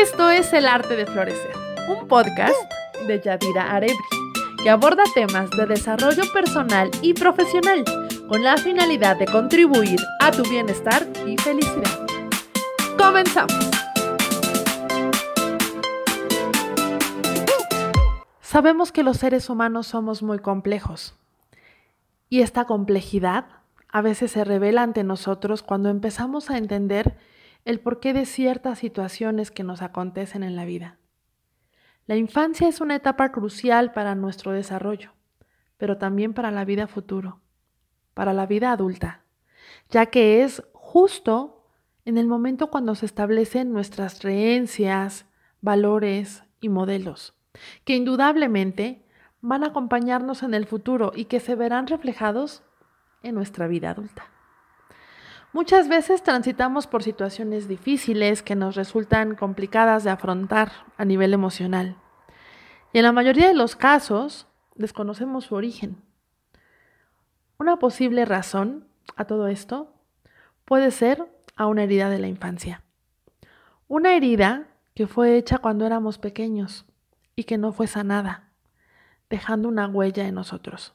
Esto es El Arte de Florecer, un podcast de Yadira Arebri, que aborda temas de desarrollo personal y profesional con la finalidad de contribuir a tu bienestar y felicidad. Comenzamos. Sabemos que los seres humanos somos muy complejos y esta complejidad a veces se revela ante nosotros cuando empezamos a entender el porqué de ciertas situaciones que nos acontecen en la vida. La infancia es una etapa crucial para nuestro desarrollo, pero también para la vida futuro, para la vida adulta, ya que es justo en el momento cuando se establecen nuestras creencias, valores y modelos, que indudablemente van a acompañarnos en el futuro y que se verán reflejados en nuestra vida adulta. Muchas veces transitamos por situaciones difíciles que nos resultan complicadas de afrontar a nivel emocional. Y en la mayoría de los casos desconocemos su origen. Una posible razón a todo esto puede ser a una herida de la infancia. Una herida que fue hecha cuando éramos pequeños y que no fue sanada, dejando una huella en nosotros.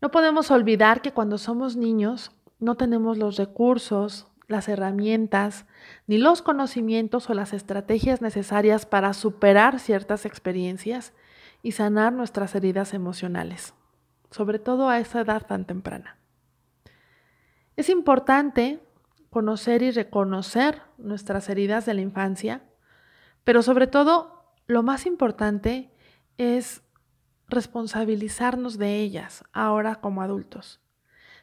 No podemos olvidar que cuando somos niños no tenemos los recursos, las herramientas, ni los conocimientos o las estrategias necesarias para superar ciertas experiencias y sanar nuestras heridas emocionales, sobre todo a esa edad tan temprana. Es importante conocer y reconocer nuestras heridas de la infancia, pero sobre todo lo más importante es responsabilizarnos de ellas ahora como adultos.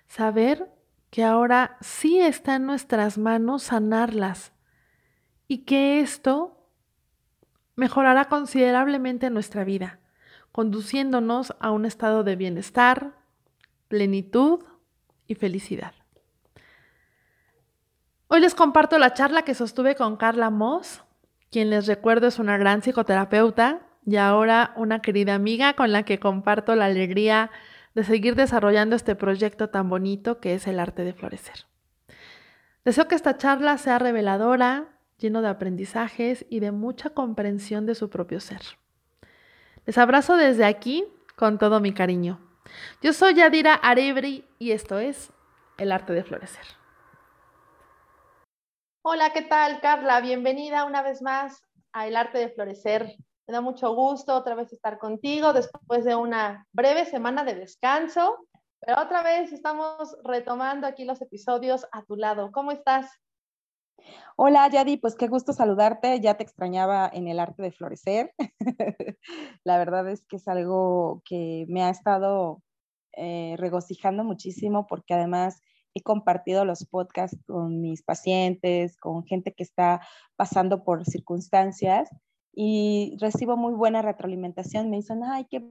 Saber que ahora sí está en nuestras manos sanarlas y que esto mejorará considerablemente nuestra vida, conduciéndonos a un estado de bienestar, plenitud y felicidad. Hoy les comparto la charla que sostuve con Carla Moss, quien les recuerdo es una gran psicoterapeuta y ahora una querida amiga con la que comparto la alegría de seguir desarrollando este proyecto tan bonito que es el arte de florecer. Deseo que esta charla sea reveladora, lleno de aprendizajes y de mucha comprensión de su propio ser. Les abrazo desde aquí con todo mi cariño. Yo soy Yadira Arebri y esto es El arte de florecer. Hola, ¿qué tal, Carla? Bienvenida una vez más a El arte de florecer. Me da mucho gusto otra vez estar contigo después de una breve semana de descanso, pero otra vez estamos retomando aquí los episodios a tu lado. ¿Cómo estás? Hola Yadi, pues qué gusto saludarte. Ya te extrañaba en el arte de florecer. La verdad es que es algo que me ha estado eh, regocijando muchísimo porque además he compartido los podcasts con mis pacientes, con gente que está pasando por circunstancias y recibo muy buena retroalimentación. Me dicen, ay, qué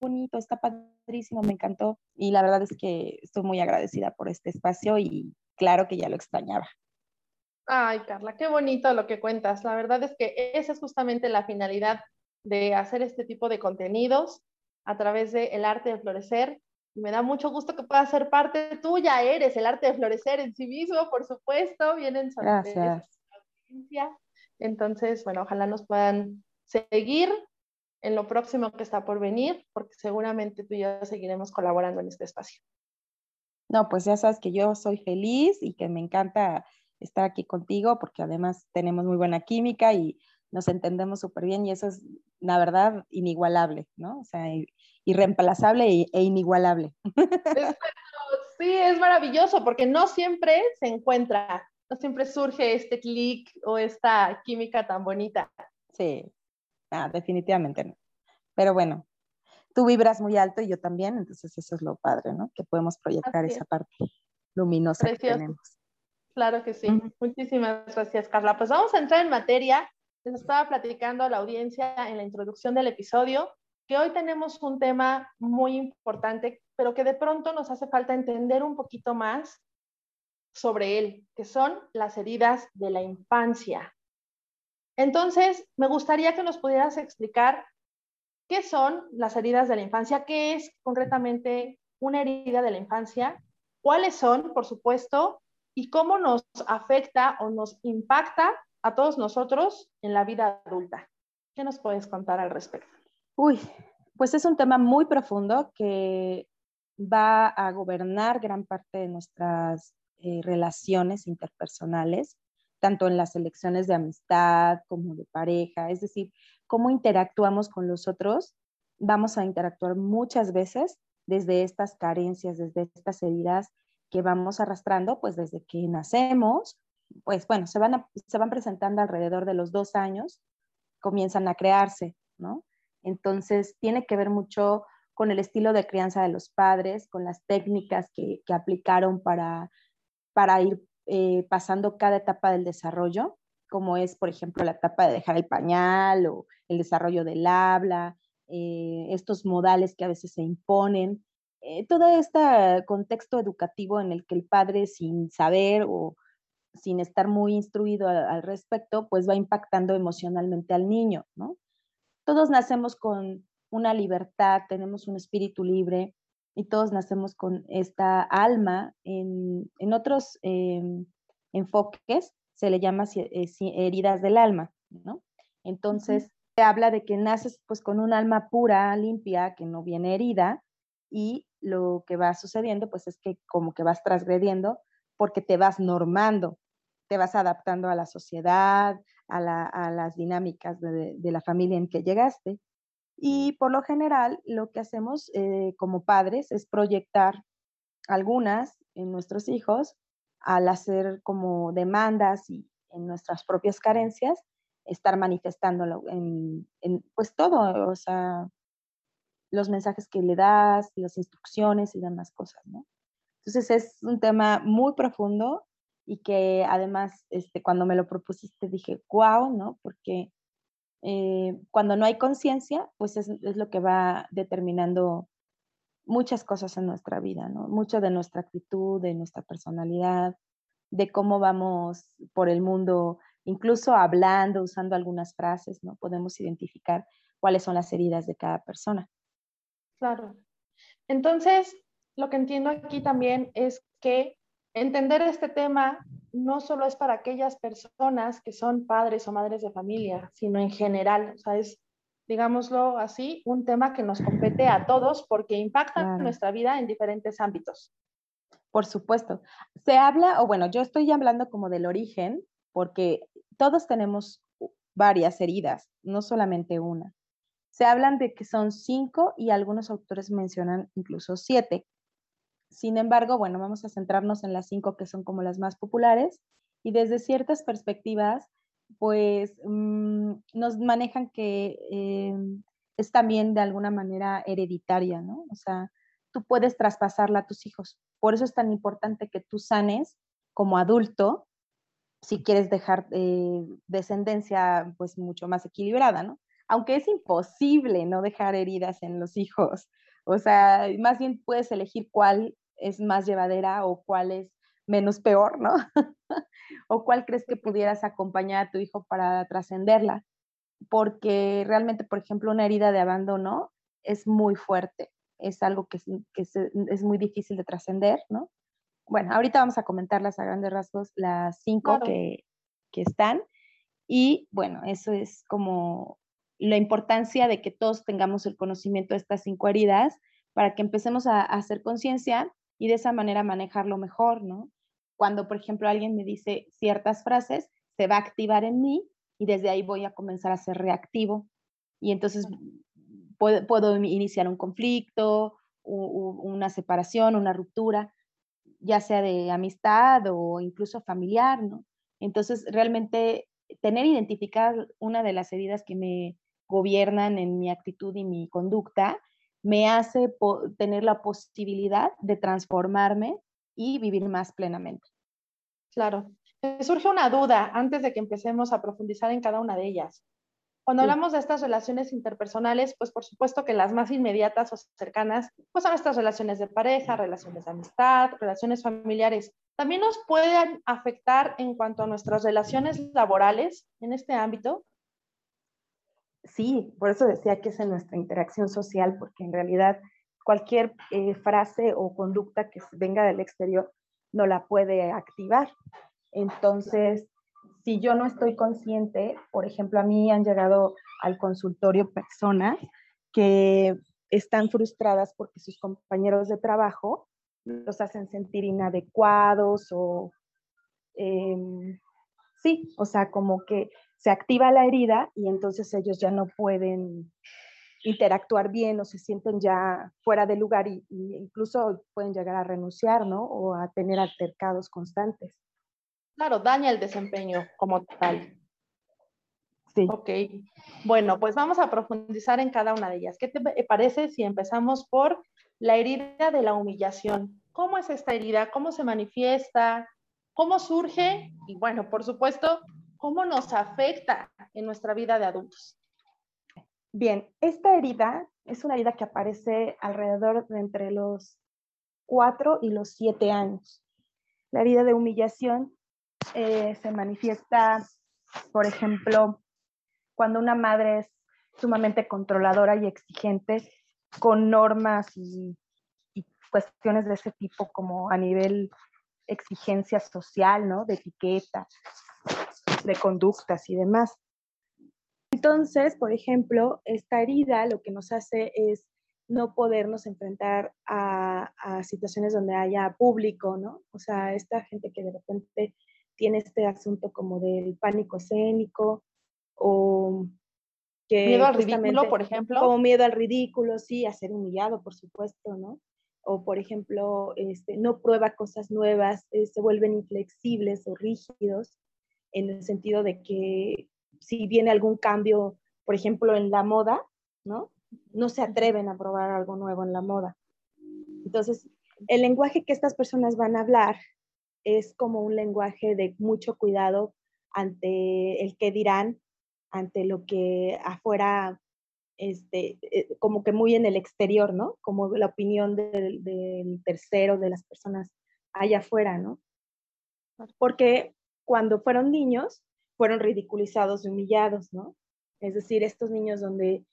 bonito, está padrísimo, me encantó. Y la verdad es que estoy muy agradecida por este espacio y claro que ya lo extrañaba. Ay, Carla, qué bonito lo que cuentas. La verdad es que esa es justamente la finalidad de hacer este tipo de contenidos a través del el arte de florecer. Me da mucho gusto que pueda ser parte tuya, eres el arte de florecer en sí mismo, por supuesto, vienen Gracias. Entonces, bueno, ojalá nos puedan seguir en lo próximo que está por venir, porque seguramente tú y yo seguiremos colaborando en este espacio. No, pues ya sabes que yo soy feliz y que me encanta estar aquí contigo, porque además tenemos muy buena química y nos entendemos súper bien y eso es, la verdad, inigualable, ¿no? O sea, irreemplazable e, inigualable. sí, es maravilloso porque no siempre se encuentra siempre surge este clic o esta química tan bonita. Sí, ah, definitivamente no. Pero bueno, tú vibras muy alto y yo también, entonces eso es lo padre, ¿no? Que podemos proyectar esa parte luminosa que tenemos. Claro que sí. Muchísimas gracias, Carla. Pues vamos a entrar en materia. Les estaba platicando a la audiencia en la introducción del episodio que hoy tenemos un tema muy importante, pero que de pronto nos hace falta entender un poquito más sobre él, que son las heridas de la infancia. Entonces, me gustaría que nos pudieras explicar qué son las heridas de la infancia, qué es concretamente una herida de la infancia, cuáles son, por supuesto, y cómo nos afecta o nos impacta a todos nosotros en la vida adulta. ¿Qué nos puedes contar al respecto? Uy, pues es un tema muy profundo que va a gobernar gran parte de nuestras eh, relaciones interpersonales, tanto en las elecciones de amistad como de pareja, es decir, cómo interactuamos con los otros. Vamos a interactuar muchas veces desde estas carencias, desde estas heridas que vamos arrastrando, pues desde que nacemos, pues bueno, se van, se van presentando alrededor de los dos años, comienzan a crearse, ¿no? Entonces, tiene que ver mucho con el estilo de crianza de los padres, con las técnicas que, aplicaron para, para ir eh, pasando cada etapa del desarrollo, como es, por ejemplo, la etapa de dejar el pañal o el desarrollo del habla, eh, estos modales que a veces se imponen, eh, todo este contexto educativo en el que el padre sin saber o sin estar muy instruido al, respecto, pues va impactando emocionalmente al niño, ¿no? Todos nacemos con una libertad, tenemos un espíritu libre y todos nacemos con esta alma. En, otros em, enfoques se le llama eh, heridas del alma, ¿no? Entonces, se habla de que naces pues con un alma pura, limpia, que no viene herida y lo que va sucediendo pues es que como que vas transgrediendo porque te vas normando, te vas adaptando a la sociedad, a, las dinámicas de, la familia en que llegaste. Y por lo general, lo que hacemos eh, como padres es proyectar algunas en nuestros hijos al hacer como demandas y en nuestras propias carencias, estar manifestándolo en, en pues todo, o sea, los mensajes que le das, las instrucciones y demás cosas, ¿no? Entonces es un tema muy profundo y que además este, cuando me lo propusiste dije, wow, ¿no? Porque eh, cuando no hay conciencia, pues es, es, lo que va determinando muchas cosas en nuestra vida, ¿no? Mucho de nuestra actitud, de nuestra personalidad, de cómo vamos por el mundo, incluso hablando, usando algunas frases, ¿no? Podemos identificar cuáles son las heridas de cada persona. Claro. Entonces, lo que entiendo aquí también es que entender este tema no solo es para aquellas personas que son padres o madres de familia, sino en general, o sea, es, digámoslo así, un tema que nos compete a todos porque impacta nuestra vida en diferentes ámbitos. Por supuesto. Se habla, o bueno, yo estoy hablando como del origen, porque todos tenemos varias heridas, no solamente una. Se hablan de que son cinco y algunos autores mencionan incluso siete. Sin embargo, bueno, vamos a centrarnos en las cinco que son como las más populares y desde ciertas perspectivas, pues mm, nos manejan que eh, es también de alguna manera hereditaria, ¿no? O sea, tú puedes traspasarla a tus hijos. Por eso es tan importante que tú sanes como adulto si quieres dejar eh, descendencia pues mucho más equilibrada, ¿no? Aunque es imposible no dejar heridas en los hijos, o sea, más bien puedes elegir cuál es más llevadera o cuál es menos peor, ¿no? o cuál crees que pudieras acompañar a tu hijo para trascenderla. Porque realmente, por ejemplo, una herida de abandono es muy fuerte, es algo que, es, muy difícil de trascender, ¿no? Bueno, ahorita vamos a comentarlas a grandes rasgos, las cinco que, que están. Y bueno, eso es como la importancia de que todos tengamos el conocimiento de estas cinco heridas para que empecemos a, hacer conciencia y de esa manera manejarlo mejor, ¿no? Cuando, por ejemplo, alguien me dice ciertas frases, se va a activar en mí y desde ahí voy a comenzar a ser reactivo. Y entonces puedo, puedo iniciar un conflicto, una separación, una ruptura, ya sea de amistad o incluso familiar, ¿no? Entonces, realmente tener identificada una de las heridas que me gobiernan en mi actitud y mi conducta, me hace tener la posibilidad de transformarme y vivir más plenamente. Claro. Me surge una duda antes de que empecemos a profundizar en cada una de ellas. Cuando hablamos de estas relaciones interpersonales, pues por supuesto que las más inmediatas o cercanas, pues son estas relaciones de pareja, relaciones de amistad, relaciones familiares. También nos pueden afectar en cuanto a nuestras relaciones laborales en este ámbito sí, por eso decía que es en nuestra interacción social, porque en realidad cualquier eh, frase o conducta que venga del exterior no la puede activar. Entonces, si yo no estoy consciente, por ejemplo, a mí han llegado al consultorio personas que están frustradas porque sus compañeros de trabajo los hacen sentir inadecuados o em, sí, o sea, como que se activa la herida y entonces ellos ya no pueden interactuar bien o se sienten ya fuera de lugar y, incluso pueden llegar a renunciar, ¿no? O a tener altercados constantes. Claro, daña el desempeño como tal. Sí. Ok. Bueno, pues vamos a profundizar en cada una de ellas. ¿Qué te parece si empezamos por la herida de la humillación? ¿Cómo es esta herida? ¿Cómo se manifiesta? ¿Cómo surge? Y bueno, por supuesto, ¿cómo nos afecta en nuestra vida de adultos? Bien, esta herida es una herida que aparece alrededor de entre los 4 y los 7 años. La herida de humillación eh, se manifiesta, por ejemplo, cuando una madre es sumamente controladora y exigente con normas y cuestiones de ese tipo como a nivel exigencia social, ¿no? De etiqueta, de conductas y demás. Entonces, por ejemplo, esta herida lo que nos hace es no podernos enfrentar a, situaciones donde haya público, ¿no? O sea, esta gente que de repente tiene este asunto como del pánico escénico o que... Miedo al ridículo, por ejemplo. Como miedo al ridículo, sí, a ser humillado, por supuesto, ¿no? o por ejemplo, este, no prueba cosas nuevas, eh, se vuelven inflexibles o rígidos, en el sentido de que si viene algún cambio, por ejemplo, en la moda, ¿no? No se atreven a probar algo nuevo en la moda. Entonces, el lenguaje que estas personas van a hablar es como un lenguaje de mucho cuidado ante el que dirán, ante lo que afuera este, eh, como que muy en el exterior, ¿no? Como la opinión del, del, tercero, de las personas allá afuera, ¿no? Porque cuando fueron niños, fueron ridiculizados y humillados, ¿no? Es decir, estos niños donde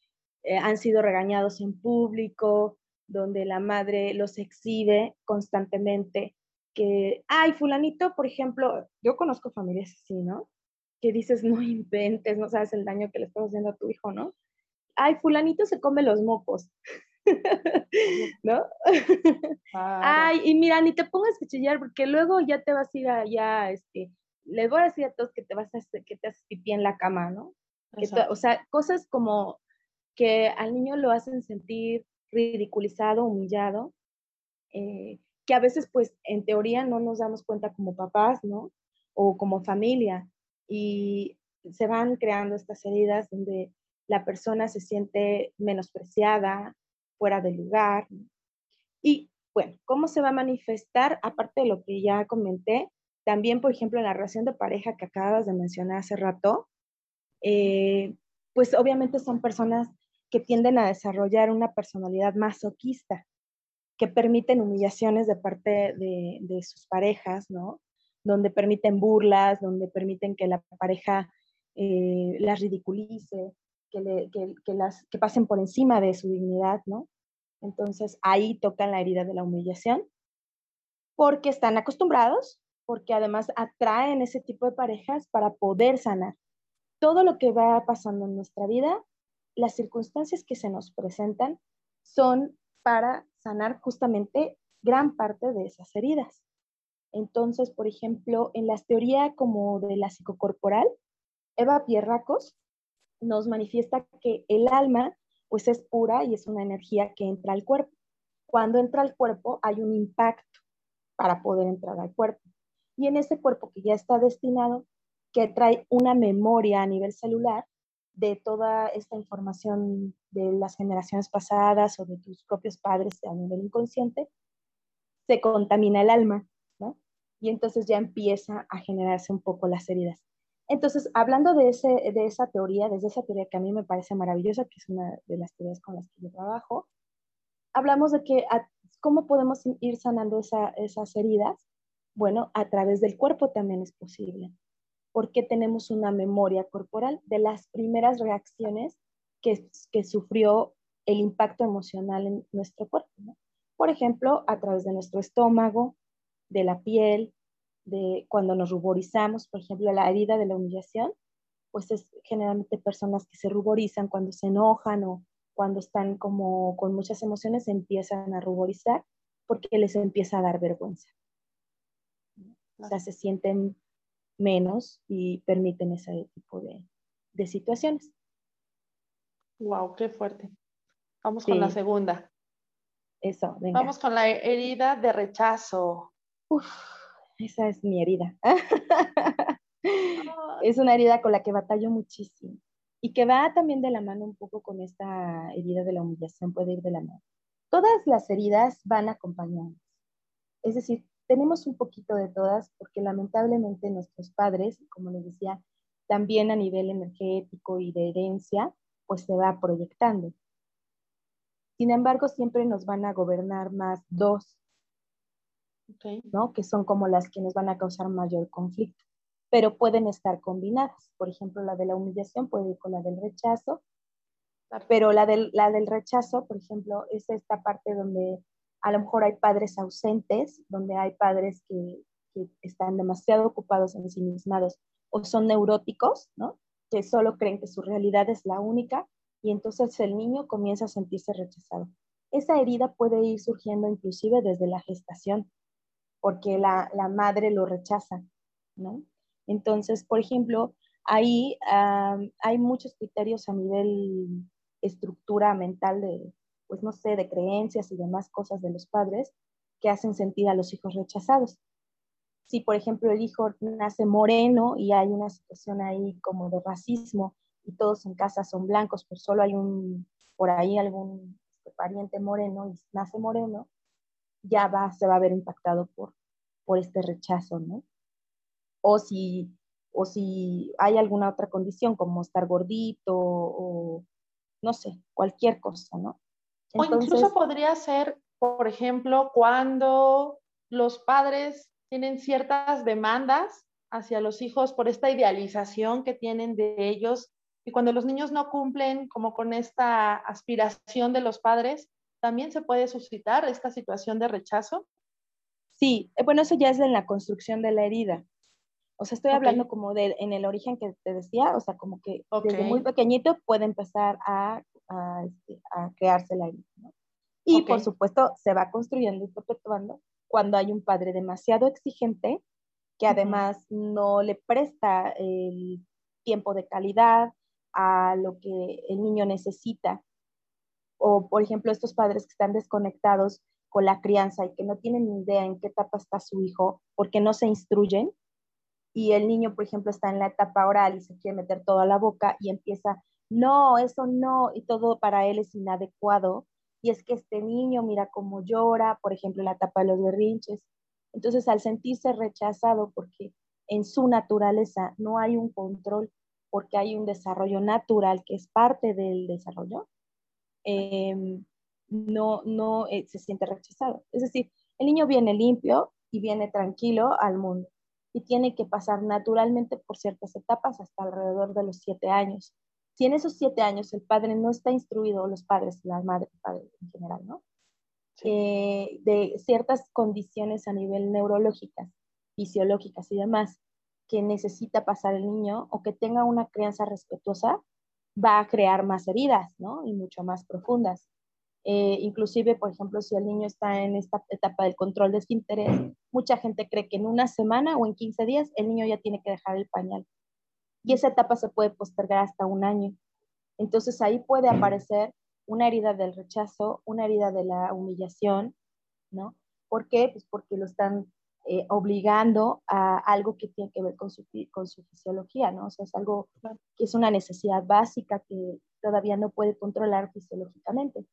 eh, han sido regañados en público, donde la madre los exhibe constantemente, que, ay, fulanito, por ejemplo, yo conozco familias así, ¿no? Que dices, no inventes, no sabes el daño que le estás haciendo a tu hijo, ¿no? ay, fulanito se come los mocos. ¿No? Ay, y mira, ni te pongas a chillar porque luego ya te vas a ir allá, este, les voy a decir a todos que te vas a que te haces pipí en la cama, ¿no? o sea, cosas como que al niño lo hacen sentir ridiculizado, humillado, eh, que a veces pues en teoría no nos damos cuenta como papás, ¿no? O como familia. Y se van creando estas heridas donde la persona se siente menospreciada, fuera de lugar. Y bueno, ¿cómo se va a manifestar? Aparte de lo que ya comenté, también, por ejemplo, en la relación de pareja que acabas de mencionar hace rato, eh, pues obviamente son personas que tienden a desarrollar una personalidad masoquista, que permiten humillaciones de parte de, sus parejas, ¿no? Donde permiten burlas, donde permiten que la pareja eh, las ridiculice, que, las, que pasen por encima de su dignidad, ¿no? Entonces ahí tocan la herida de la humillación, porque están acostumbrados, porque además atraen ese tipo de parejas para poder sanar. Todo lo que va pasando en nuestra vida, las circunstancias que se nos presentan son para sanar justamente gran parte de esas heridas. Entonces, por ejemplo, en la teoría como de la psicocorporal, Eva Pierracos nos manifiesta que el alma pues es pura y es una energía que entra al cuerpo. Cuando entra al cuerpo hay un impacto para poder entrar al cuerpo. Y en ese cuerpo que ya está destinado, que trae una memoria a nivel celular de toda esta información de las generaciones pasadas o de tus propios padres a nivel inconsciente, se contamina el alma, ¿no? Y entonces ya empieza a generarse un poco las heridas. Entonces, hablando de, ese, de esa teoría, desde esa teoría que a mí me parece maravillosa, que es una de las teorías con las que yo trabajo, hablamos de que cómo podemos ir sanando esas heridas. Bueno, a través del cuerpo también es posible, porque tenemos una memoria corporal de las primeras reacciones que, sufrió el impacto emocional en nuestro cuerpo. Por ejemplo, a través de nuestro estómago, de la piel, de cuando nos ruborizamos, por ejemplo, la herida de la humillación, pues es generalmente personas que se ruborizan cuando se enojan o cuando están como con muchas emociones, empiezan a ruborizar porque les empieza a dar vergüenza. O sea, se sienten menos y permiten ese tipo de, de situaciones. Wow, qué fuerte. Vamos con la segunda. Eso, venga. Vamos con la herida de rechazo. Uf, esa es mi herida. es una herida con la que batallo muchísimo y que va también de la mano un poco con esta herida de la humillación, puede ir de la mano. Todas las heridas van acompañadas. Es decir, tenemos un poquito de todas porque lamentablemente nuestros padres, como les decía, también a nivel energético y de herencia, pues se va proyectando. Sin embargo, siempre nos van a gobernar más dos, ¿no? que son como las que nos van a causar mayor conflicto, pero pueden estar combinadas. Por ejemplo, la de la humillación puede ir con la del rechazo, pero la del, la del rechazo, por ejemplo, es esta parte donde a lo mejor hay padres ausentes, donde hay padres que, que están demasiado ocupados en sí mismos o son neuróticos, ¿no? que solo creen que su realidad es la única y entonces el niño comienza a sentirse rechazado. Esa herida puede ir surgiendo inclusive desde la gestación, porque la, madre lo rechaza, ¿no? Entonces, por ejemplo, ahí hay muchos criterios a nivel estructura mental de, pues no sé, de creencias y demás cosas de los padres que hacen sentir a los hijos rechazados. Si, por ejemplo, el hijo nace moreno y hay una situación ahí como de racismo y todos en casa son blancos, pues solo hay un, por ahí algún este, pariente moreno y nace moreno, ya va, se va a ver impactado por, por este rechazo, ¿no? O si, o si hay alguna otra condición como estar gordito o no sé, cualquier cosa, ¿no? O incluso podría ser, por ejemplo, cuando los padres tienen ciertas demandas hacia los hijos por esta idealización que tienen de ellos y cuando los niños no cumplen como con esta aspiración de los padres, también se puede suscitar esta situación de rechazo. Sí, eh, bueno, eso ya es en la construcción de la herida. O sea, estoy hablando como de en el origen que te decía, o sea, como que desde muy pequeñito puede empezar a, a, este, crearse la herida. Y por supuesto se va construyendo y perpetuando cuando hay un padre demasiado exigente que además no le presta el tiempo de calidad, a lo que el niño necesita. O, por ejemplo, estos padres que están desconectados con la crianza y que no tienen ni idea en qué etapa está su hijo porque no se instruyen. Y el niño, por ejemplo, está en la etapa oral y se quiere meter todo a la boca y empieza, no, eso no, y todo para él es inadecuado. Y es que este niño, mira cómo llora, por ejemplo, la etapa de los berrinches. Entonces, al sentirse rechazado porque en su naturaleza no hay un control porque hay un desarrollo natural que es parte del desarrollo, em, no, no eh, se siente rechazado. Es decir, el niño viene limpio y viene tranquilo al mundo y tiene que pasar naturalmente por ciertas etapas hasta alrededor de los siete años. Si en esos siete años el padre no está instruido, los padres, la madre, el padre en general, ¿no? Eh, de ciertas condiciones a nivel neurológicas, fisiológicas y demás, que necesita pasar el niño o que tenga una crianza respetuosa, va a crear más heridas, ¿no? Y mucho más profundas. Eh, inclusive, por ejemplo, si el niño está en esta etapa del control de interés, mucha gente cree que en una semana o en 15 días el niño ya tiene que dejar el pañal. Y esa etapa se puede postergar hasta un año. Entonces ahí puede aparecer una herida del rechazo, una herida de la humillación, ¿no? ¿Por qué? Pues porque lo están eh, obligando a algo que tiene que ver con su, con su fisiología, ¿no? O sea, es algo que es una necesidad básica que todavía no puede controlar fisiológicamente.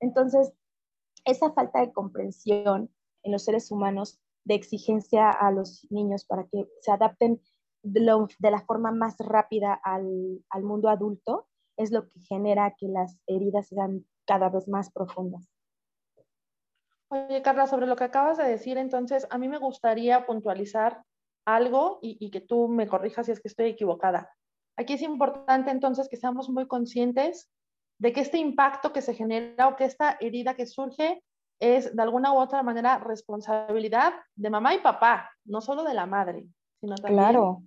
Entonces, esa falta de comprensión en los seres humanos, de exigencia a los niños para que se adapten de, la forma más rápida al, al mundo adulto, es lo que genera que las heridas sean cada vez más profundas. Oye, Carla, sobre lo que acabas de decir, entonces, a mí me gustaría puntualizar algo y, que tú me corrijas si es que estoy equivocada. Aquí es importante entonces que seamos muy conscientes de que este impacto que se genera o que esta herida que surge es de alguna u otra manera responsabilidad de mamá y papá, no solo de la madre, sino también claro.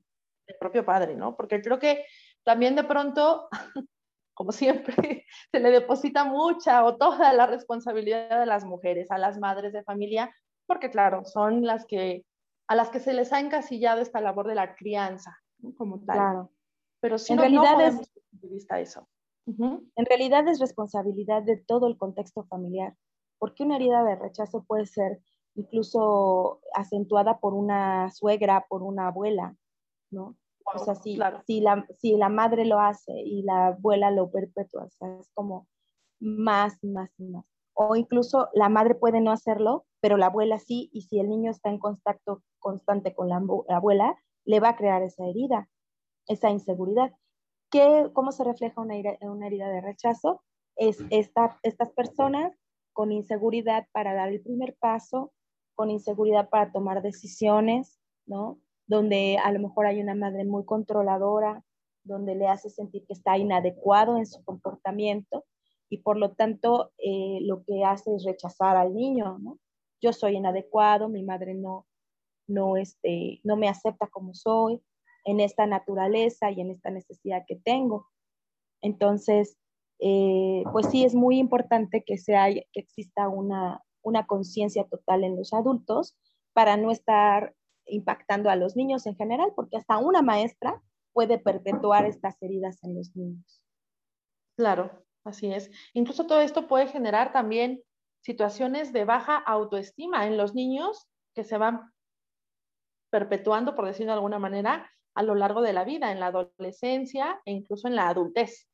Del propio padre, ¿no? Porque creo que también de pronto, como siempre, se le deposita mucha o toda la responsabilidad de las mujeres, a las madres de familia, porque claro, son las que a las que se les ha encasillado esta labor de la crianza, como tal. Claro. Pero si en no, realidad es, vista eso. En realidad es responsabilidad de todo el contexto familiar, porque una herida de rechazo puede ser incluso acentuada por una suegra, por una abuela, ¿no? o sea, si, si, la, si la madre lo hace y la abuela lo perpetúa, o sea, es como más, más más. O incluso la madre puede no hacerlo, pero la abuela sí, y si el niño está en contacto constante con la, abuela, le va a crear esa herida, esa inseguridad. ¿Qué, ¿Cómo se refleja una, una herida de rechazo? Es esta, estas personas con inseguridad para dar el primer paso, con inseguridad para tomar decisiones, ¿no? Donde a lo mejor hay una madre muy controladora, donde le hace sentir que está inadecuado en su comportamiento y por lo tanto eh, lo que hace es rechazar al niño, ¿no? Yo soy inadecuado, mi madre no, no, este, no me acepta como soy, en esta naturaleza y en esta necesidad que tengo. Entonces, eh, pues sí es muy importante que, sea, que exista una, una conciencia total en los adultos para no estar impactando a los niños en general, porque hasta una maestra puede perpetuar estas heridas en los niños. Claro, así es. Incluso todo esto puede generar también situaciones de baja autoestima en los niños que se van perpetuando, por decirlo de alguna manera, a lo largo de la vida, en la adolescencia e incluso en la adultez.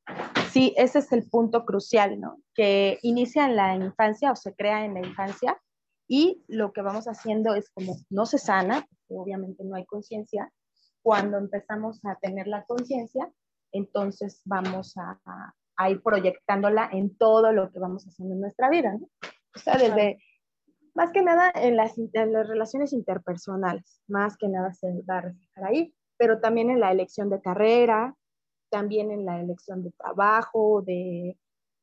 Sí, ese es el punto crucial, ¿no? Que inicia en la infancia o se crea en la infancia y lo que vamos haciendo es como no se sana, porque obviamente no hay conciencia, cuando empezamos a tener la conciencia, entonces vamos a, a, ir proyectándola en todo lo que vamos haciendo en nuestra vida, ¿no? O sea, desde, más que nada en las, en las relaciones interpersonales, más que nada se va a reflejar ahí pero también en la elección de carrera, también en la elección de trabajo, de,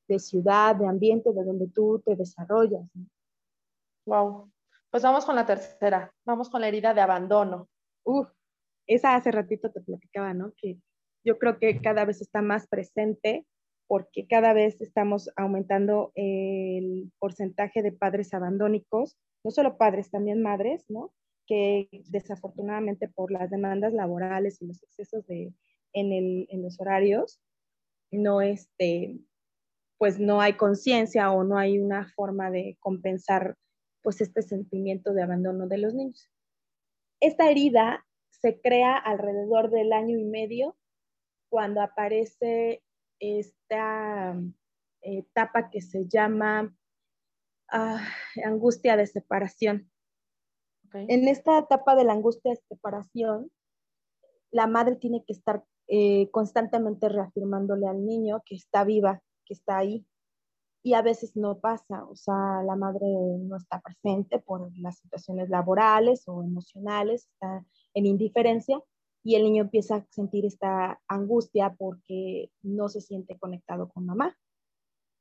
de ciudad, de ambiente, de donde tú te desarrollas. Wow. Pues vamos con la tercera, vamos con la herida de abandono. Uf, esa hace ratito te platicaba, ¿no? Que yo creo que cada vez está más presente porque cada vez estamos aumentando el porcentaje de padres abandónicos, no solo padres, también madres, ¿no? que desafortunadamente por las demandas laborales y los excesos de, en, el, en los horarios, no, este, pues no hay conciencia o no hay una forma de compensar pues este sentimiento de abandono de los niños. Esta herida se crea alrededor del año y medio cuando aparece esta etapa que se llama ah, angustia de separación. En esta etapa de la angustia de separación, la madre tiene que estar eh, constantemente reafirmándole al niño que está viva, que está ahí. Y a veces no pasa, o sea, la madre no está presente por las situaciones laborales o emocionales, está en indiferencia y el niño empieza a sentir esta angustia porque no se siente conectado con mamá.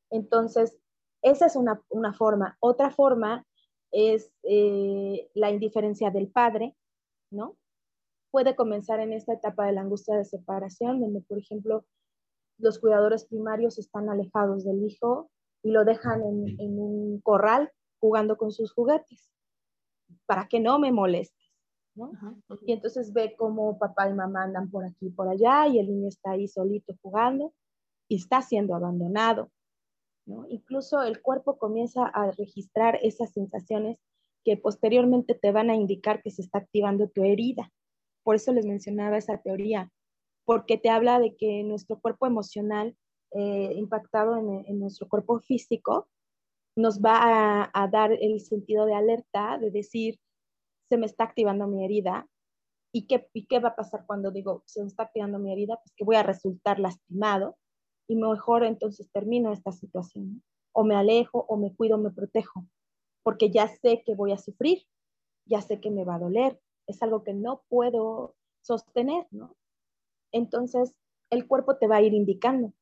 Entonces, esa es una, una forma. Otra forma es eh, la indiferencia del padre, ¿no? Puede comenzar en esta etapa de la angustia de separación, donde, por ejemplo, los cuidadores primarios están alejados del hijo y lo dejan en, un corral jugando con sus juguetes, para que no me molestes, ¿no? Y entonces ve cómo papá y mamá andan por aquí y por allá y el niño está ahí solito jugando y está siendo abandonado. Incluso el cuerpo comienza a registrar esas sensaciones que posteriormente te van a indicar que se está activando tu herida. Por eso les mencionaba esa teoría, porque te habla de que nuestro cuerpo emocional eh, impactado en, nuestro cuerpo físico nos va a, dar el sentido de alerta, de decir, se me está activando mi herida. ¿Y qué, ¿Y qué va a pasar cuando digo, se me está activando mi herida? Pues que voy a resultar lastimado y mejor entonces termino esta situación. O me alejo, o me cuido, me protejo, porque ya sé que voy a sufrir, ya sé que me va a doler, es algo que no puedo sostener, ¿no? Entonces, el cuerpo te va a ir indicando.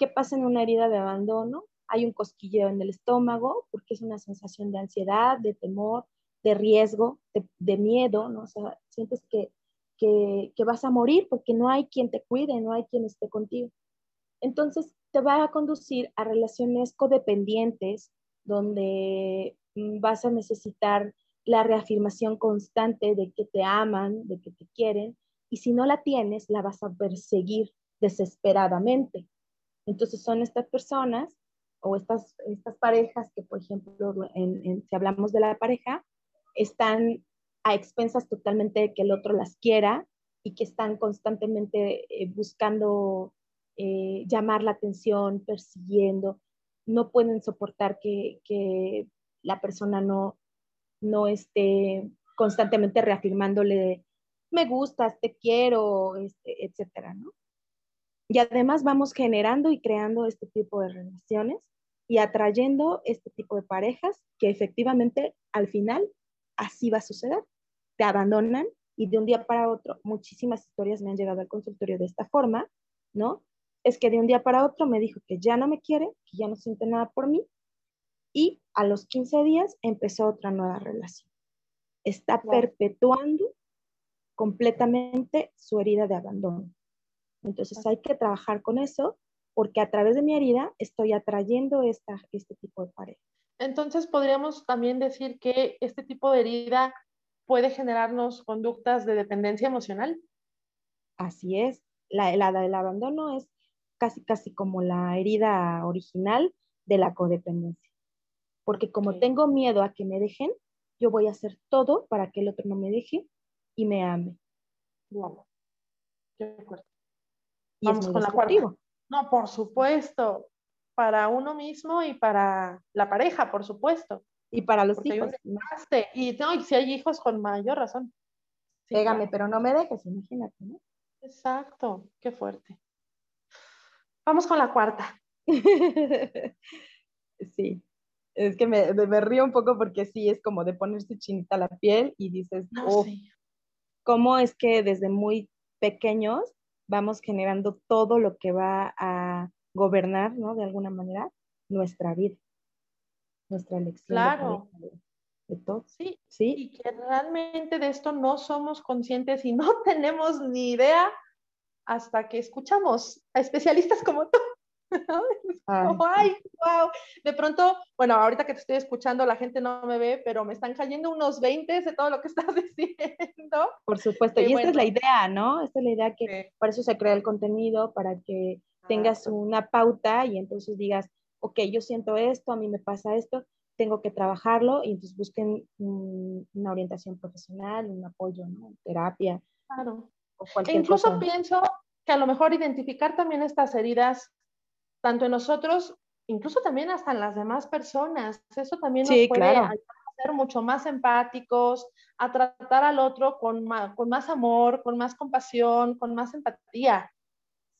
¿Qué pasa en una herida de abandono? hay un cosquilleo en el estómago, porque es una sensación de ansiedad, de temor, de riesgo, de, miedo, ¿no? O sea, sientes que, que, que vas a morir porque no hay quien te cuide, no hay quien esté contigo. Entonces, te va a conducir a relaciones codependientes, donde mm, vas a necesitar la reafirmación constante de que te aman, de que te quieren, y si no la tienes, la vas a perseguir desesperadamente. Entonces son estas personas o estas, estas parejas que, por ejemplo, si hablamos de la pareja, están a expensas totalmente de que el otro las quiera y que están constantemente eh, buscando eh, llamar la atención, persiguiendo, no pueden soportar que, que la persona no, no esté constantemente reafirmándole, me gustas, te quiero, este, etcétera, ¿no? Y además vamos generando y creando este tipo de relaciones y atrayendo este tipo de parejas que efectivamente al final así va a suceder. Te abandonan y de un día para otro, muchísimas historias me han llegado al consultorio de esta forma, ¿no? Es que de un día para otro me dijo que ya no me quiere, que ya no siente nada por mí y a los 15 días empezó otra nueva relación. Está perpetuando completamente su herida de abandono. Entonces hay que trabajar con eso porque a través de mi herida estoy atrayendo esta, este tipo de pareja. Entonces podríamos también decir que este tipo de herida puede generarnos conductas de dependencia emocional. Así es. La, helada del abandono es casi, casi como la herida original de la codependencia. Porque como tengo miedo a que me dejen, yo voy a hacer todo para que el otro no me deje y me ame. Wow. Qué fuerte. Vamos con la cuarta. No, por supuesto. Para uno mismo y para la pareja, por supuesto. Y para los hijos. Y, no, y si hay hijos, con mayor razón. Pégame, pero no me dejes, imagínate, ¿no? Exacto, qué fuerte. Vamos con la cuarta. sí, es que me, me, río un poco porque sí, es como de ponerse chinita la piel y dices, oh, ¿cómo es que desde muy pequeños vamos generando todo lo que va a gobernar, ¿no? De alguna manera, nuestra vida, nuestra elección. Claro. De, todo. Sí, sí. Y que realmente de esto no somos conscientes y no tenemos ni idea hasta que escuchamos a especialistas como tú. Ay. wow. De pronto, bueno, ahorita que te estoy escuchando, la gente no me ve, pero me están cayendo unos 20 de todo lo que estás diciendo. Por supuesto, y esta es la idea, ¿no? Esta es la idea que por eso se crea el contenido, para que tengas una pauta y entonces digas, ok, yo siento esto, a mí me pasa esto, tengo que trabajarlo y entonces busquen una orientación profesional, un apoyo, ¿no? Terapia. Claro. E incluso pienso que a lo mejor identificar también estas heridas tanto en nosotros, incluso también hasta en las demás personas. Eso también nos puede ayudar a ser mucho más empáticos, a tratar al otro con más, con más amor, con más compasión, con más empatía.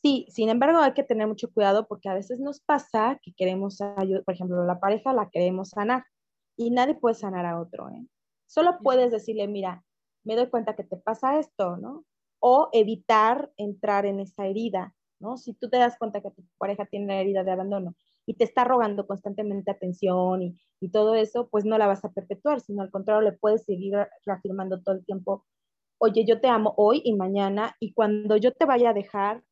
Sí, sin embargo hay que tener mucho cuidado porque a veces nos pasa que queremos ayudar, por ejemplo, la pareja la queremos sanar y nadie puede sanar a otro. ¿eh? Solo puedes decirle, mira, me doy cuenta que te pasa esto, ¿no? O evitar entrar en esa herida. ¿No? Si tú te das cuenta que tu pareja tiene una herida de abandono y te está rogando constantemente atención y, y todo eso, pues no la vas a perpetuar, sino al contrario, le puedes seguir reafirmando todo el tiempo, oye, yo te amo hoy y mañana, y cuando yo te vaya a dejar,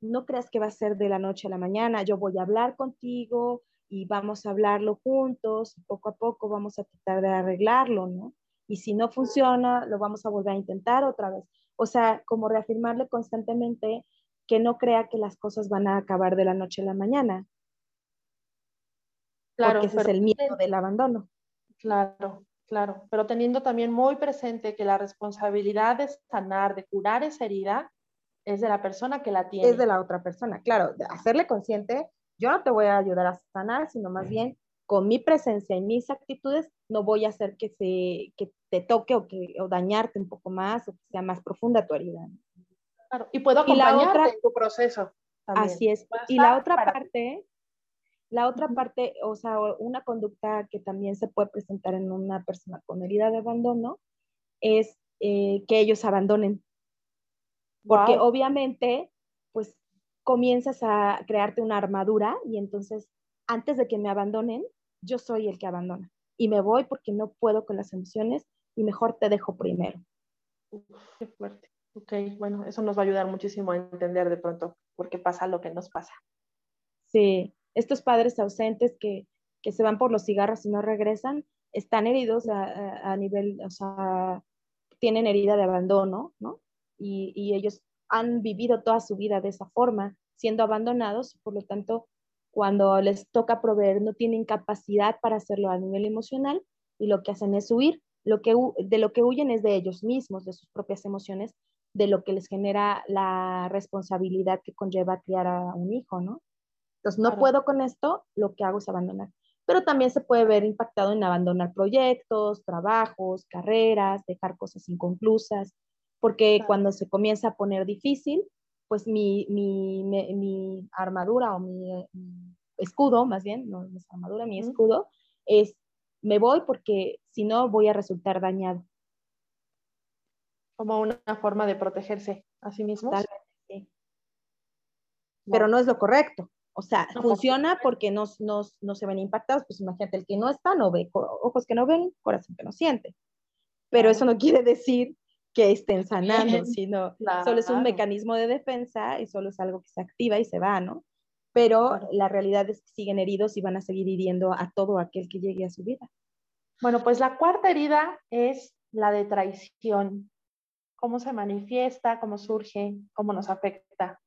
no creas que va a ser de la noche a la mañana, yo voy a hablar contigo y vamos a hablarlo juntos, poco a poco vamos a tratar de arreglarlo, ¿no? Y si no funciona, lo vamos a volver a intentar otra vez. O sea, como reafirmarle constantemente que no crea que las cosas van a acabar de la noche a la mañana. Claro, porque ese es el miedo del abandono. Claro, claro, pero teniendo también muy presente que la responsabilidad de sanar, de curar esa herida, es de la persona que la tiene. Es de la otra persona, claro, de hacerle consciente, yo no te voy a ayudar a sanar, sino más bien con mi presencia y mis actitudes no voy a hacer que, se, que te toque o, que, o dañarte un poco más o que sea más profunda tu herida. Y puedo acompañarte en tu proceso. Así es. Y la otra parte, la otra parte, o sea, una conducta que también se puede presentar en una persona con herida de abandono es eh, que ellos abandonen. Porque obviamente, pues comienzas a crearte una armadura y entonces antes de que me abandonen, yo soy el que abandona. Y me voy porque no puedo con las emociones y mejor te dejo primero. qué fuerte. Ok, bueno, eso nos va a ayudar muchísimo a entender de pronto por qué pasa lo que nos pasa. Sí, estos padres ausentes que, que se van por los cigarros y no regresan, están heridos a, a, nivel, o sea, tienen herida de abandono, ¿no? Y, y, ellos han vivido toda su vida de esa forma, siendo abandonados, por lo tanto, cuando les toca proveer, no tienen capacidad para hacerlo a nivel emocional y lo que hacen es huir. Lo que, de lo que huyen es de ellos mismos, de sus propias emociones, de lo que les genera la responsabilidad que conlleva criar a un hijo, ¿no? Entonces, no puedo con esto, lo que hago es abandonar. Pero también se puede ver impactado en abandonar proyectos, trabajos, carreras, dejar cosas inconclusas, porque cuando se comienza a poner difícil, pues mi, mi, mi, armadura o mi, escudo, más bien, no es armadura, mi escudo, es me voy porque si no voy a resultar dañado como una forma de protegerse a sí mismos. Sí. Pero no es lo correcto. O sea, funciona porque no, no, no, se ven impactados. Pues imagínate, el que no está no ve, ojos que no ven, corazón que no siente. Pero eso no quiere decir que estén sanando, sino solo es un mecanismo de defensa y solo es algo que se activa y se va, ¿no? Pero la realidad es que siguen heridos y van a seguir hiriendo a todo aquel que llegue a su vida. Bueno, pues la cuarta herida es la de traición cómo se manifiesta, cómo surge, cómo nos afecta.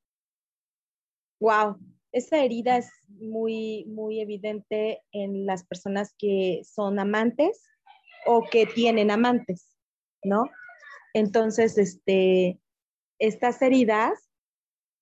Wow, esa herida es muy, muy evidente en las personas que son amantes o que tienen amantes, ¿no? Entonces, este, estas heridas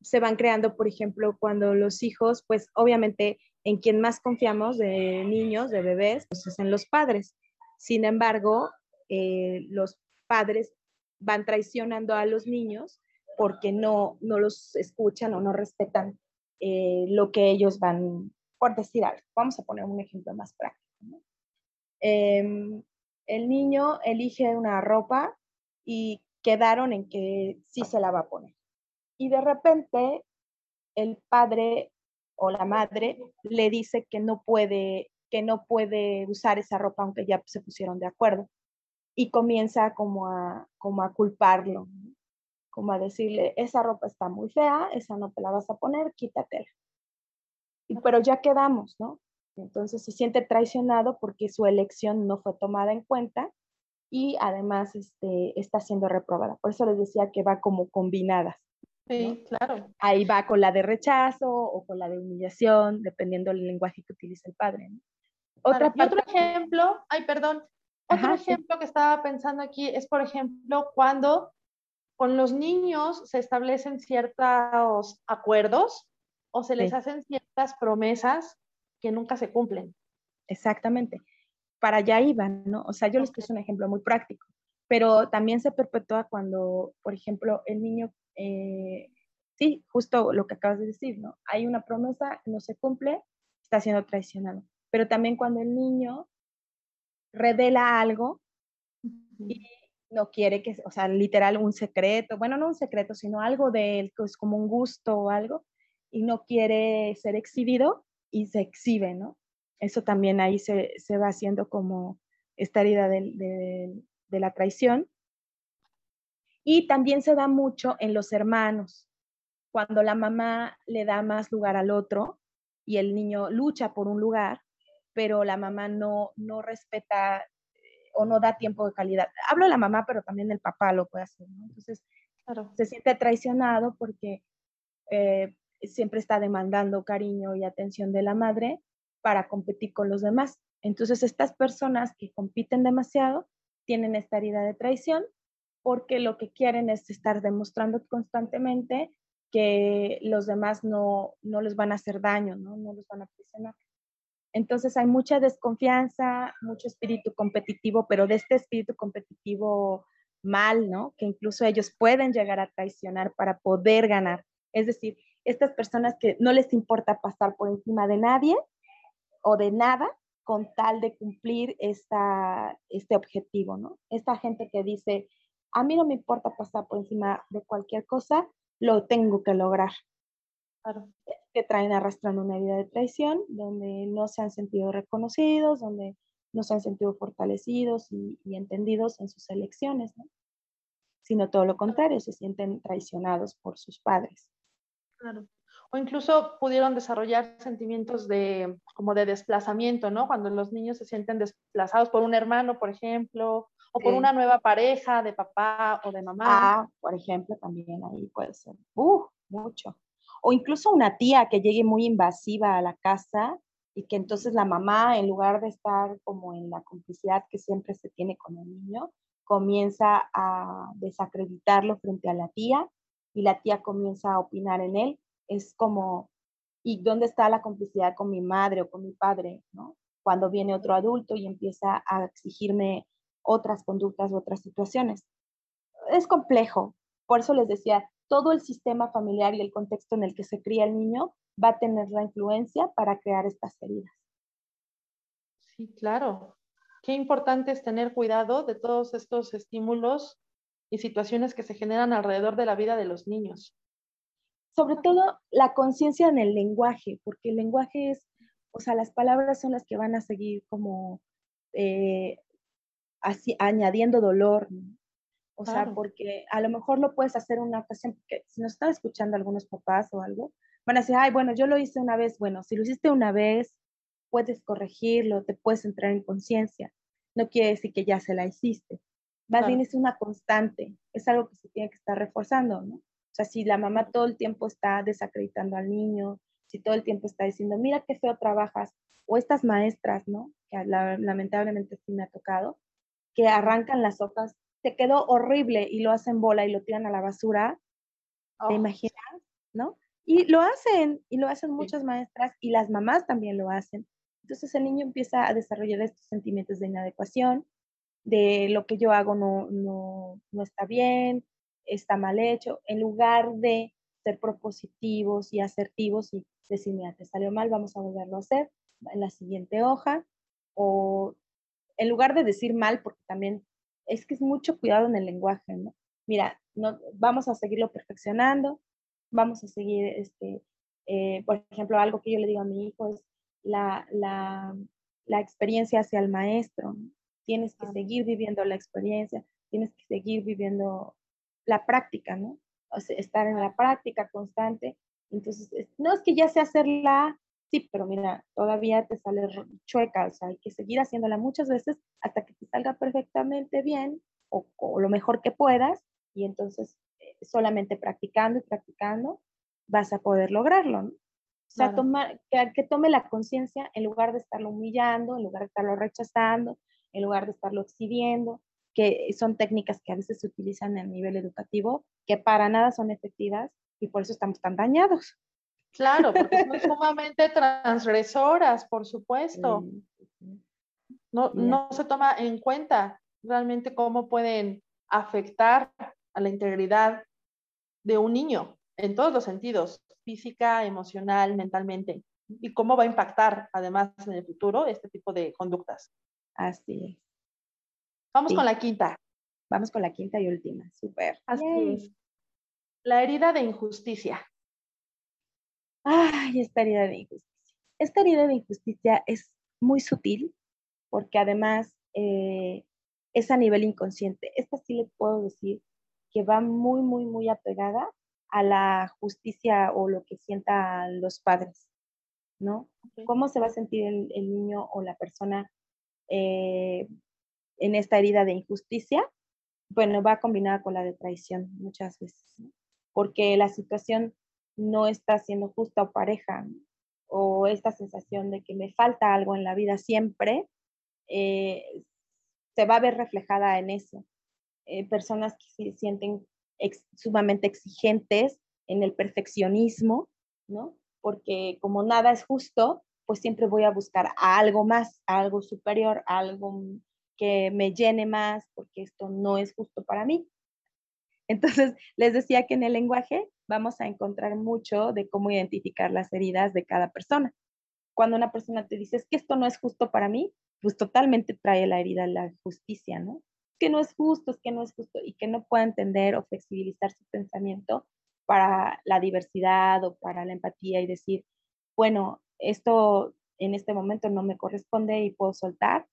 se van creando, por ejemplo, cuando los hijos, pues obviamente en quien más confiamos de niños, de bebés, pues es en los padres. Sin embargo, eh, los padres van traicionando a los niños porque no, no los escuchan o no respetan eh, lo que ellos van, por decir algo. Vamos a poner un ejemplo más práctico. Em, el niño elige una ropa y quedaron en que sí se la va a poner. Y de repente el padre o la madre le dice que no puede que no puede usar esa ropa aunque ya se pusieron de acuerdo y comienza como a, como a culparlo, como a decirle, esa ropa está muy fea, esa no te la vas a poner, quítatela. Y, pero ya quedamos, ¿no? Entonces se siente traicionado porque su elección no fue tomada en cuenta y además este, está siendo reprobada. Por eso les decía que va como combinadas. Sí, claro. Ahí va con la de rechazo o con la de humillación, dependiendo del lenguaje que utilice el padre. Otra y otro ejemplo, ay, perdón, otro ejemplo que estaba pensando aquí es, por ejemplo, cuando con los niños se establecen ciertos acuerdos o se les hacen ciertas promesas que nunca se cumplen. Exactamente. Para allá iban, ¿no? O sea, yo les puse un ejemplo muy práctico, pero también se perpetúa cuando, por ejemplo, el niño, eh, sí, justo lo que acabas de decir, ¿no? Hay una promesa, no se cumple, está siendo traicionado. Pero también cuando el niño revela algo y no quiere que, o sea, literal un secreto, bueno, no un secreto, sino algo de él, que es como un gusto o algo, y no quiere ser exhibido y se exhibe, ¿no? Eso también ahí se, va haciendo como esta herida de, de la traición. Y también se da mucho en los hermanos, cuando la mamá le da más lugar al otro y el niño lucha por un lugar, pero la mamá no, no respeta eh, o no da tiempo de calidad. Hablo de la mamá, pero también el papá lo puede hacer, ¿no? Entonces, se siente traicionado porque eh, siempre está demandando cariño y atención de la madre para competir con los demás. Entonces, estas personas que compiten demasiado tienen esta herida de traición porque lo que quieren es estar demostrando constantemente que los demás no, no les van a hacer daño, ¿no? no los van a presionar. Entonces hay mucha desconfianza, mucho espíritu competitivo, pero de este espíritu competitivo mal, ¿no? Que incluso ellos pueden llegar a traicionar para poder ganar. Es decir, estas personas que no les importa pasar por encima de nadie o de nada con tal de cumplir esta, este objetivo, ¿no? Esta gente que dice, a mí no me importa pasar por encima de cualquier cosa, lo tengo que lograr. Que traen arrastrando una vida de traición, donde no se han sentido reconocidos, donde no se han sentido fortalecidos y, entendidos en sus elecciones, ¿no? sino todo lo contrario, se sienten traicionados por sus padres. Claro. O incluso pudieron desarrollar sentimientos de como de desplazamiento, ¿no? Cuando los niños se sienten desplazados por un hermano, por ejemplo, o por una nueva pareja de papá o de mamá. Ah, por ejemplo, también ahí puede ser. Uh, mucho. O incluso una tía que llegue muy invasiva a la casa y que entonces la mamá, en lugar de estar como en la complicidad que siempre se tiene con el niño, comienza a desacreditarlo frente a la tía y la tía comienza a opinar en él. Es como, ¿y dónde está la complicidad con mi madre o con mi padre? Cuando viene otro adulto y empieza a exigirme otras conductas u otras situaciones. Es complejo. Por eso les decía, todo el sistema familiar y el contexto en el que se cría el niño va a tener la influencia para crear estas heridas. Sí, claro. Qué importante es tener cuidado de todos estos estímulos y situaciones que se generan alrededor de la vida de los niños. Sobre todo la conciencia en el lenguaje, porque el lenguaje es, o sea, las palabras son las que van a seguir como eh, así, añadiendo dolor, o sea, porque a lo mejor lo puedes hacer una ocasión, porque si nos están escuchando algunos papás o algo, van a decir, ay, bueno, yo lo hice una vez, bueno, si lo hiciste una vez, puedes corregirlo, te puedes entrar en conciencia. No quiere decir que ya se la hiciste. Más bien es una constante, es algo que se tiene que estar reforzando, ¿no? O sea, si la mamá todo el tiempo está desacreditando al niño, si todo el tiempo está diciendo, mira qué feo trabajas, o estas maestras, ¿no? Que lamentablemente sí me ha tocado, que arrancan las hojas te quedó horrible y lo hacen bola y lo tiran a la basura, ¿te oh. imaginas? ¿No? Y lo hacen, y lo hacen muchas maestras y las mamás también lo hacen. Entonces el niño empieza a desarrollar estos sentimientos de inadecuación, de lo que yo hago no, no, no está bien, está mal hecho, en lugar de ser propositivos y asertivos y decir, mira, te salió mal, vamos a volverlo a hacer en la siguiente hoja, o en lugar de decir mal, porque también es que es mucho cuidado en el lenguaje, ¿no? Mira, no, vamos a seguirlo perfeccionando, vamos a seguir, este, eh, por ejemplo, algo que yo le digo a mi hijo es la, la, la experiencia hacia el maestro. Tienes que seguir viviendo la experiencia, tienes que seguir viviendo la práctica, ¿no? O sea, estar en la práctica constante. Entonces, no es que ya sea hacerla sí, pero mira, todavía te sale chueca, o sea, hay que seguir haciéndola muchas veces hasta que te salga perfectamente bien o, lo mejor que puedas y entonces eh, solamente practicando y practicando vas a poder lograrlo, ¿no? O sea, que, que tome la conciencia en lugar de estarlo humillando, en lugar de estarlo rechazando, en lugar de estarlo exhibiendo, que son técnicas que a veces se utilizan a nivel educativo, que para nada son efectivas y por eso estamos tan dañados. Claro, porque son sumamente transgresoras, por supuesto. No, no se toma en cuenta realmente cómo pueden afectar a la integridad de un niño en todos los sentidos, física, emocional, mentalmente, y cómo va a impactar además en el futuro este tipo de conductas. Así es. Vamos con la quinta. Vamos con la quinta y última, súper. Así es. La herida de injusticia. Ay, esta herida de injusticia. Esta herida de injusticia es muy sutil porque además eh, es a nivel inconsciente. Esta sí le puedo decir que va muy, muy, muy apegada a la justicia o lo que sientan los padres, ¿no? ¿Cómo se va a sentir el, niño o la persona eh, en esta herida de injusticia? Bueno, va combinada con la de traición muchas veces, ¿no? porque la situación no está siendo justa o pareja, o esta sensación de que me falta algo en la vida siempre, eh, se va a ver reflejada en eso. Eh, personas que se sienten sumamente exigentes en el perfeccionismo, ¿no? Porque como nada es justo, pues siempre voy a buscar algo más, algo superior, algo que me llene más, porque esto no es justo para mí. Entonces, les decía que en el lenguaje vamos a encontrar mucho de cómo identificar las heridas de cada persona. Cuando una persona te dice, que esto no es justo para mí, pues totalmente trae la herida de la justicia, ¿no? Que no es justo, es que no es justo, y que no pueda entender o flexibilizar su pensamiento, para la diversidad o para la empatía y decir, bueno, esto en este momento no me corresponde y puedo soltar.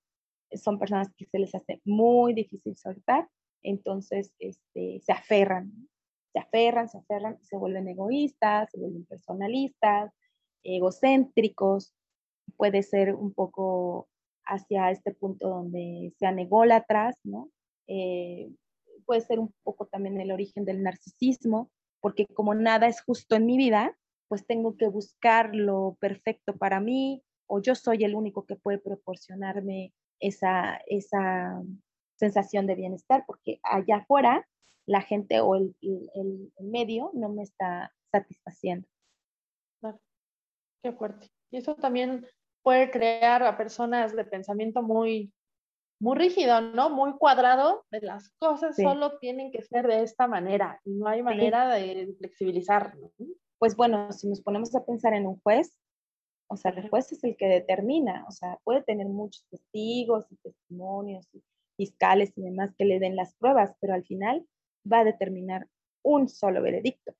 Son personas que se les hace muy difícil soltar, entonces este, se aferran, se aferran, se aferran, se vuelven egoístas, se vuelven personalistas, egocéntricos, puede ser un poco hacia este punto donde sean ególatras, ¿no? Eh, puede ser un poco también el origen del narcisismo, porque como nada es justo en mi vida, pues tengo que buscar lo perfecto para mí, o yo soy el único que puede proporcionarme esa, esa sensación de bienestar, porque allá afuera la gente o el, el, medio no me está satisfaciendo. Qué fuerte. Y eso también puede crear a personas de pensamiento muy, muy rígido, ¿no? Muy cuadrado, de las cosas solo tienen que ser de esta manera y no hay manera de flexibilizar. Pues bueno, si nos ponemos a pensar en un juez, o sea, el juez es el que determina, o sea, puede tener muchos testigos y testimonios y fiscales y demás que le den las pruebas, pero al final va a determinar un solo veredicto.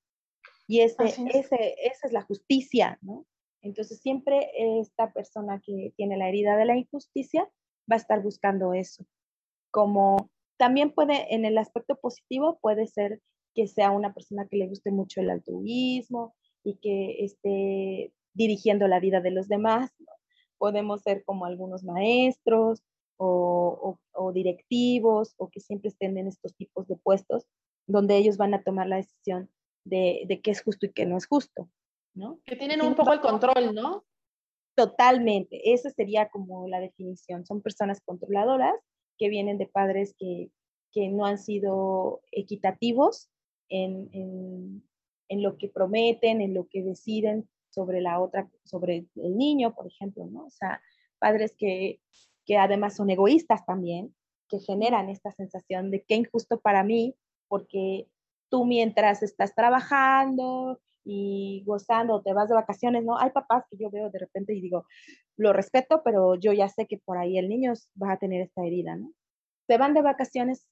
Y ese, ese, esa es la justicia, ¿no? Entonces siempre esta persona que tiene la herida de la injusticia va a estar buscando eso. Como también puede, en el aspecto positivo, puede ser que sea una persona que le guste mucho el altruismo y que esté dirigiendo la vida de los demás. Podemos ser como algunos maestros o, directivos o que siempre estén en estos tipos de puestos donde ellos van a tomar la decisión de, de qué es justo y qué no es justo. Que tienen un poco el control, ¿no? Totalmente, esa sería como la definición. Son personas controladoras que vienen de padres que, no han sido equitativos en, en, lo que prometen, en lo que deciden sobre la otra, sobre el niño, por ejemplo, ¿no? O sea, padres que, que además son egoístas también, que generan esta sensación de qué injusto para mí, porque tú mientras estás trabajando, y gozando, te vas de vacaciones, ¿no? Hay papás que yo veo de repente y digo, lo respeto, pero yo ya sé que por ahí el niño va a tener esta herida, ¿no? Se van de vacaciones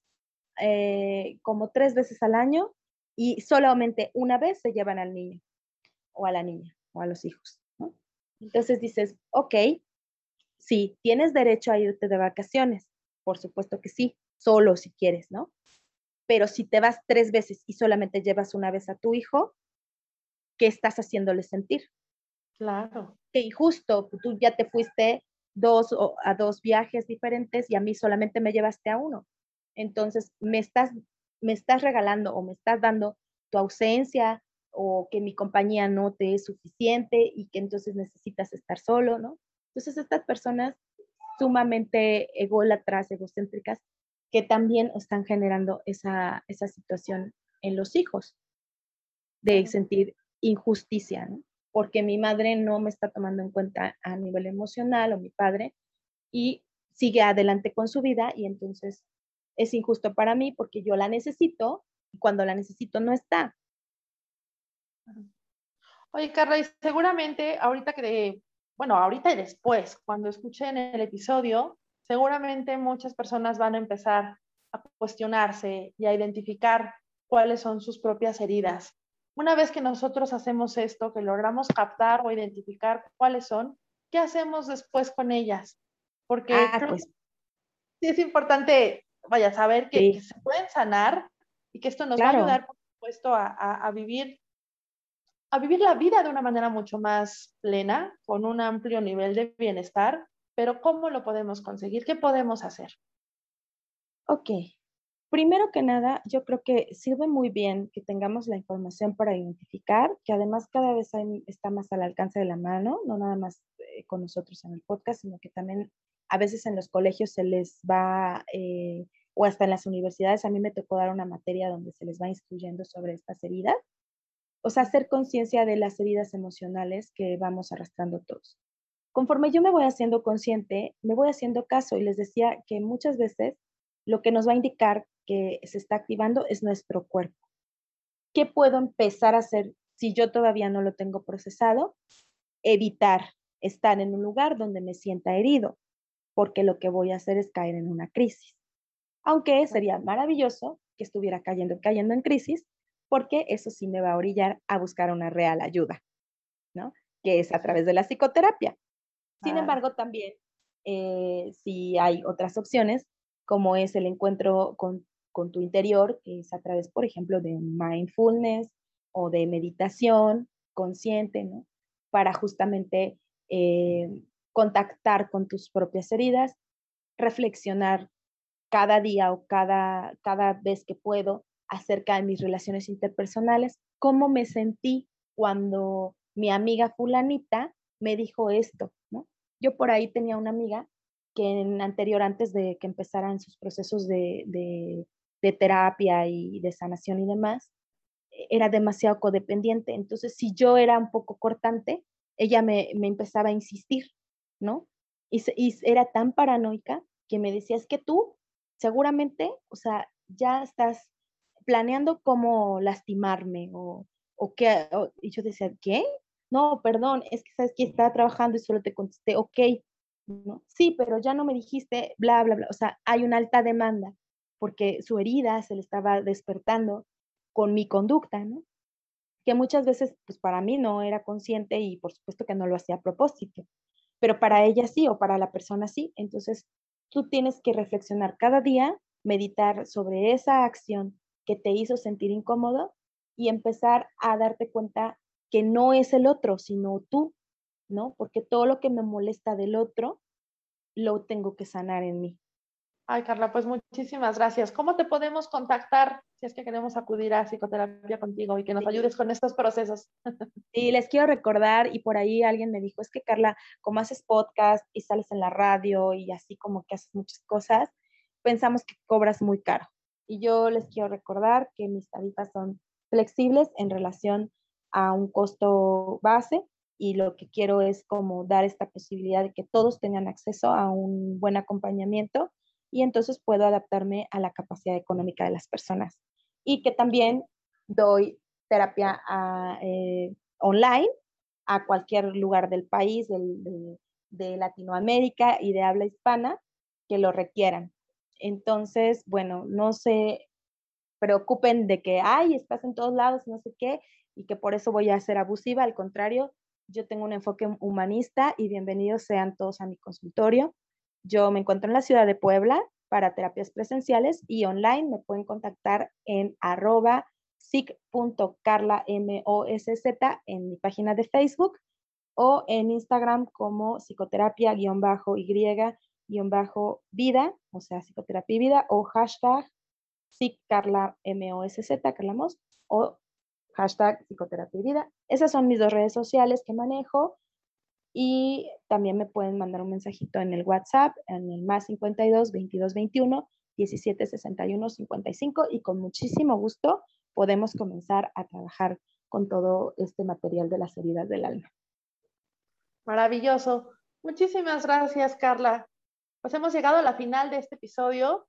eh, como tres veces al año y solamente una vez se llevan al niño o a la niña o a los hijos, ¿no? Entonces dices, ok, sí, tienes derecho a irte de vacaciones, por supuesto que sí, solo si quieres, ¿no? Pero si te vas tres veces y solamente llevas una vez a tu hijo, qué estás haciéndole sentir. Claro. Qué injusto, tú ya te fuiste dos a dos viajes diferentes y a mí solamente me llevaste a uno. Entonces, me estás, me estás regalando o me estás dando tu ausencia o que mi compañía no te es suficiente y que entonces necesitas estar solo, ¿no? Entonces, estas personas sumamente ególatras, egocéntricas, que también están generando esa, esa situación en los hijos, de sentir injusticia, ¿no? porque mi madre no me está tomando en cuenta a nivel emocional o mi padre y sigue adelante con su vida y entonces es injusto para mí porque yo la necesito y cuando la necesito no está. Oye, Carla, y seguramente ahorita que, bueno, ahorita y después, cuando escuchen el episodio, seguramente muchas personas van a empezar a cuestionarse y a identificar cuáles son sus propias heridas una vez que nosotros hacemos esto, que logramos captar o identificar cuáles son, ¿qué hacemos después con ellas? Porque ah, pues. sí es importante, vaya, saber que, se pueden sanar y que esto nos va a ayudar, por supuesto, a, vivir a vivir la vida de una manera mucho más plena, con un amplio nivel de bienestar, pero ¿cómo lo podemos conseguir? ¿Qué podemos hacer? Ok, Primero que nada, yo creo que sirve muy bien que tengamos la información para identificar, que además cada vez está más al alcance de la mano, no nada más eh, con nosotros en el podcast, sino que también a veces en los colegios se les va, eh, o hasta en las universidades, a mí me tocó dar una materia donde se les va instruyendo sobre estas heridas, o sea, hacer conciencia de las heridas emocionales que vamos arrastrando todos. Conforme yo me voy haciendo consciente, me voy haciendo caso y les decía que muchas veces lo que nos va a indicar que se está activando es nuestro cuerpo. ¿Qué puedo empezar a hacer si yo todavía no lo tengo procesado? Evitar estar en un lugar donde me sienta herido, porque lo que voy a hacer es caer en una crisis. Aunque sería maravilloso que estuviera cayendo, cayendo en crisis, porque eso sí me va a orillar a buscar una real ayuda, ¿no? Que es a través de la psicoterapia. Sin embargo, también eh, si hay otras opciones, como es el encuentro con, con tu interior, que es a través, por ejemplo, de mindfulness o de meditación consciente, ¿no? Para justamente eh, contactar con tus propias heridas, reflexionar cada día o cada, cada vez que puedo acerca de mis relaciones interpersonales, cómo me sentí cuando mi amiga fulanita me dijo esto, ¿no? Yo por ahí tenía una amiga que en anterior, antes de que empezaran sus procesos de, de, terapia y de sanación y demás, era demasiado codependiente. Entonces, si yo era un poco cortante, ella me, me empezaba a insistir, ¿no? Y, y, era tan paranoica que me decía, es que tú seguramente, o sea, ya estás planeando cómo lastimarme o, o qué, y yo decía, ¿qué? No, perdón, es que sabes que estaba trabajando y solo te contesté, ok, ¿no? Sí, pero ya no me dijiste, bla, bla, bla, o sea, hay una alta demanda porque su herida se le estaba despertando con mi conducta, ¿no? Que muchas veces, pues para mí no era consciente y por supuesto que no lo hacía a propósito, pero para ella sí o para la persona sí. Entonces, tú tienes que reflexionar cada día, meditar sobre esa acción que te hizo sentir incómodo y empezar a darte cuenta que no es el otro, sino tú, ¿no? Porque todo lo que me molesta del otro, lo tengo que sanar en mí. Ay, Carla, pues muchísimas gracias. ¿Cómo te podemos contactar si es que queremos acudir a psicoterapia contigo y que nos ayudes con estos procesos? Sí, les quiero recordar, y por ahí alguien me dijo, es que Carla, como haces podcast y sales en la radio y así como que haces muchas cosas, pensamos que cobras muy caro. Y yo les quiero recordar que mis tarifas son flexibles en relación a un costo base y lo que quiero es como dar esta posibilidad de que todos tengan acceso a un buen acompañamiento y entonces puedo adaptarme a la capacidad económica de las personas. Y que también doy terapia eh, online a cualquier lugar del país, de Latinoamérica y de habla hispana que lo requieran. Entonces, bueno, no se preocupen de que, ay, estás en todos lados, no sé qué, y que por eso voy a ser abusiva. Al contrario, yo tengo un enfoque humanista y bienvenidos sean todos a mi consultorio. Yo me encuentro en la ciudad de Puebla para terapias presenciales y online me pueden contactar en arroba z en mi página de Facebook o en Instagram como psicoterapia-y bajo vida, o sea, psicoterapia y vida, o hashtag psiccarla, M-O-S-Z, Carla o hashtag psicoterapia y vida. Esas son mis dos redes sociales que manejo y también me pueden mandar un mensajito en el WhatsApp, en el más 52 22 21 17 61 55 y con muchísimo gusto podemos comenzar a trabajar con todo este material de las heridas del alma. Maravilloso. Muchísimas gracias, Carla. Pues hemos llegado a la final de este episodio.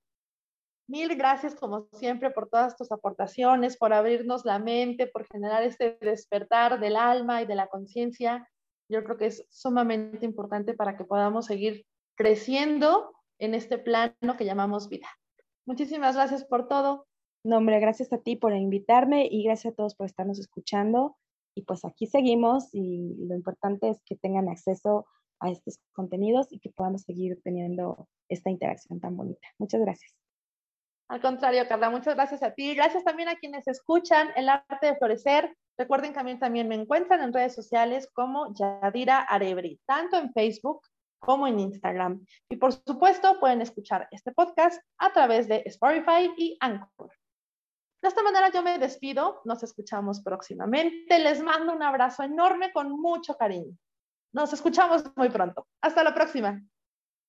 Mil gracias, como siempre, por todas tus aportaciones, por abrirnos la mente, por generar este despertar del alma y de la conciencia. Yo creo que es sumamente importante para que podamos seguir creciendo en este plano que llamamos vida. Muchísimas gracias por todo. No, hombre, gracias a ti por invitarme y gracias a todos por estarnos escuchando. Y pues aquí seguimos y lo importante es que tengan acceso a estos contenidos y que podamos seguir teniendo esta interacción tan bonita. Muchas gracias. Al contrario, Carla, muchas gracias a ti. Gracias también a quienes escuchan El Arte de Florecer. Recuerden que también, también me encuentran en redes sociales como Yadira Arebri, tanto en Facebook como en Instagram. Y por supuesto, pueden escuchar este podcast a través de Spotify y Anchor. De esta manera yo me despido, nos escuchamos próximamente, les mando un abrazo enorme con mucho cariño. Nos escuchamos muy pronto. Hasta la próxima.